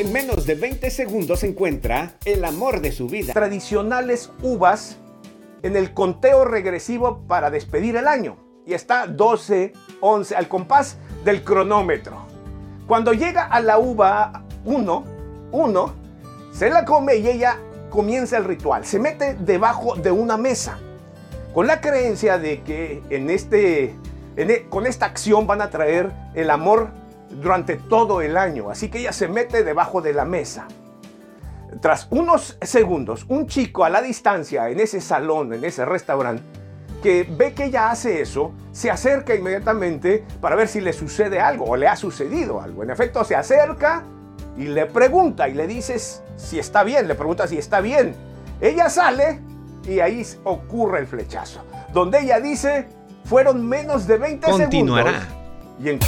En menos de 20 segundos encuentra el amor de su vida. Tradicionales uvas en el conteo regresivo para despedir el año. Y está 12, 11 al compás del cronómetro. Cuando llega a la uva 1, 1, se la come y ella comienza el ritual. Se mete debajo de una mesa con la creencia de que en este, e, con esta acción van a traer el amor durante todo el año. Así que ella se mete debajo de la mesa. Tras unos segundos, un chico a la distancia, en ese salón, en ese restaurante, que ve que ella hace eso, se acerca inmediatamente para ver si le sucede algo o le ha sucedido algo. En efecto, se acerca y le pregunta y le dices si está bien, le pregunta si está bien. Ella sale y ahí ocurre el flechazo, donde ella dice, fueron menos de 20 Continuará. segundos. Y en